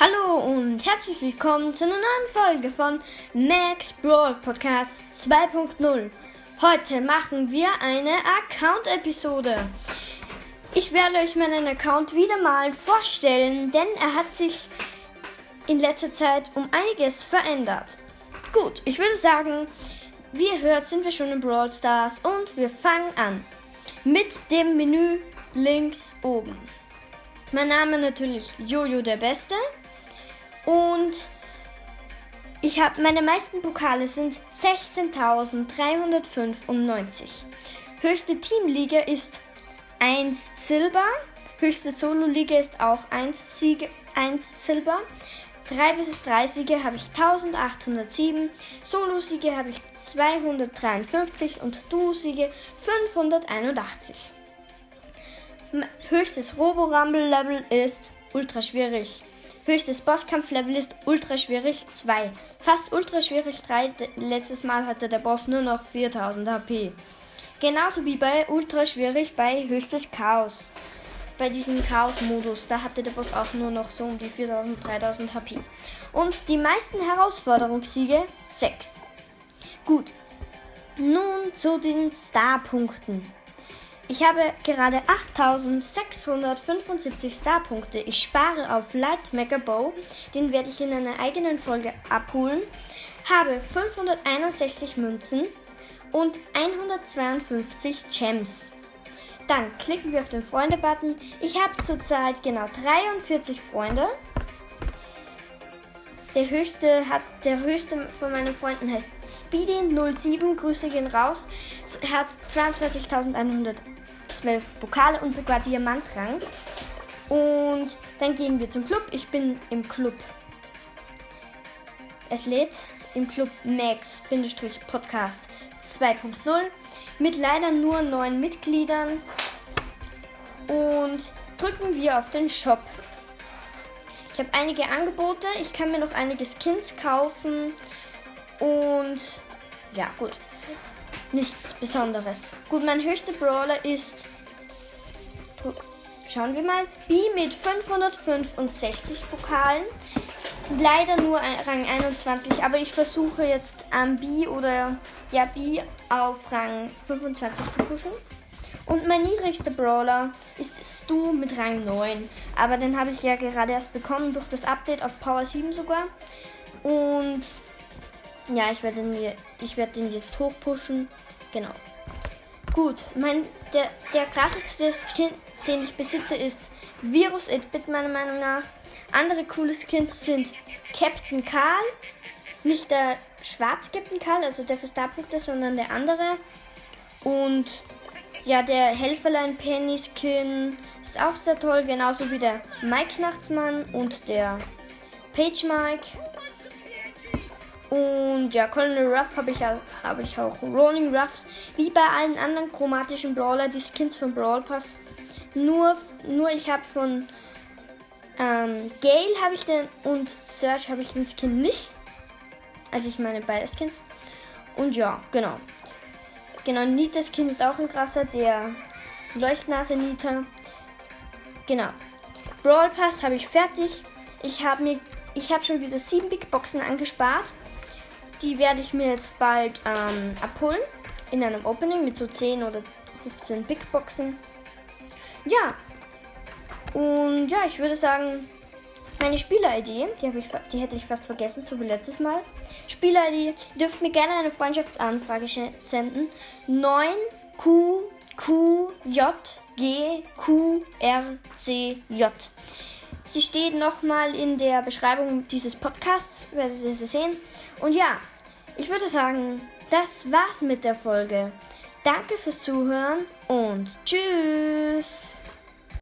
Hallo und herzlich willkommen zu einer neuen Folge von Max Brawl Podcast 2.0. Heute machen wir eine Account-Episode. Ich werde euch meinen Account wieder mal vorstellen, denn er hat sich in letzter Zeit um einiges verändert. Gut, ich würde sagen, wie ihr hört, sind wir schon in Brawl Stars und wir fangen an mit dem Menü links oben. Mein Name natürlich Jojo der Beste. Und ich habe meine meisten Pokale sind 16.395. Höchste Teamliga ist 1 Silber. Höchste Solo-Liga ist auch 1, Siege, 1 Silber. 3 vs 3 Siege habe ich 1807, Solo-Siege habe ich 253 und Duo-Siege 581. Höchstes Robo-Rumble-Level ist ultra schwierig. Höchstes Bosskampflevel ist ultra schwierig 2. Fast ultra schwierig 3. Letztes Mal hatte der Boss nur noch 4000 HP. Genauso wie bei ultra schwierig bei höchstes Chaos. Bei diesem Chaos-Modus, da hatte der Boss auch nur noch so um die 4000, 3000 HP. Und die meisten Herausforderungssiege 6. Gut. Nun zu den Star-Punkten. Ich habe gerade 8675 Starpunkte. Ich spare auf Light Mega Bow, den werde ich in einer eigenen Folge abholen. Habe 561 Münzen und 152 Gems. Dann klicken wir auf den Freunde-Button. Ich habe zurzeit genau 43 Freunde. Der höchste hat der höchste von meinen Freunden heißt Speedy07. Grüße gehen raus. Er hat 22.100 zwölf Pokale und sogar Diamantrang. Und dann gehen wir zum Club. Ich bin im Club. Es lädt im Club Max-Podcast 2.0 mit leider nur neun Mitgliedern. Und drücken wir auf den Shop. Ich habe einige Angebote. Ich kann mir noch einige Skins kaufen. Und ja, gut. Nichts Besonderes. Gut, mein höchster Brawler ist Schauen wir mal. B mit 565 Pokalen. Leider nur Rang 21, aber ich versuche jetzt am B oder ja B auf Rang 25 zu pushen. Und mein niedrigster Brawler ist Stu mit Rang 9. Aber den habe ich ja gerade erst bekommen durch das Update auf Power 7 sogar. Und ja, ich werde den, ich werde den jetzt hochpushen. Genau. Gut, mein, der, der krasseste Skin, den ich besitze, ist Virus 8-Bit, meiner Meinung nach. Andere coole Skins sind Captain Karl, nicht der schwarz Captain Karl, also der für Starpunkte, sondern der andere. Und ja, der Helferlein Penny Skin ist auch sehr toll, genauso wie der Mike Nachtsmann und der Page Mike. Und ja, Colonel Ruff habe ich, hab ich auch. Rolling Ruffs, wie bei allen anderen chromatischen Brawler, die Skins von Brawl Pass. Nur, nur ich habe von ähm, Gale habe ich den und Search habe ich den Skin nicht. Also ich meine beide Skins. Und ja, genau. Genau, Nita Skin ist auch ein krasser, der Leuchtnase Nita. Genau. Brawl Pass habe ich fertig. Ich habe mir ich habe schon wieder sieben Big Boxen angespart. Die werde ich mir jetzt bald ähm, abholen. In einem Opening mit so 10 oder 15 Big Boxen. Ja. Und ja, ich würde sagen, meine Spieler-ID, die, die hätte ich fast vergessen, so wie letztes Mal. Spieler-ID, ihr dürft mir gerne eine Freundschaftsanfrage senden. 9QQJGQRCJ. Sie steht nochmal in der Beschreibung dieses Podcasts, werdet ihr sie sehen. Und ja, ich würde sagen, das war's mit der Folge. Danke fürs Zuhören und tschüss.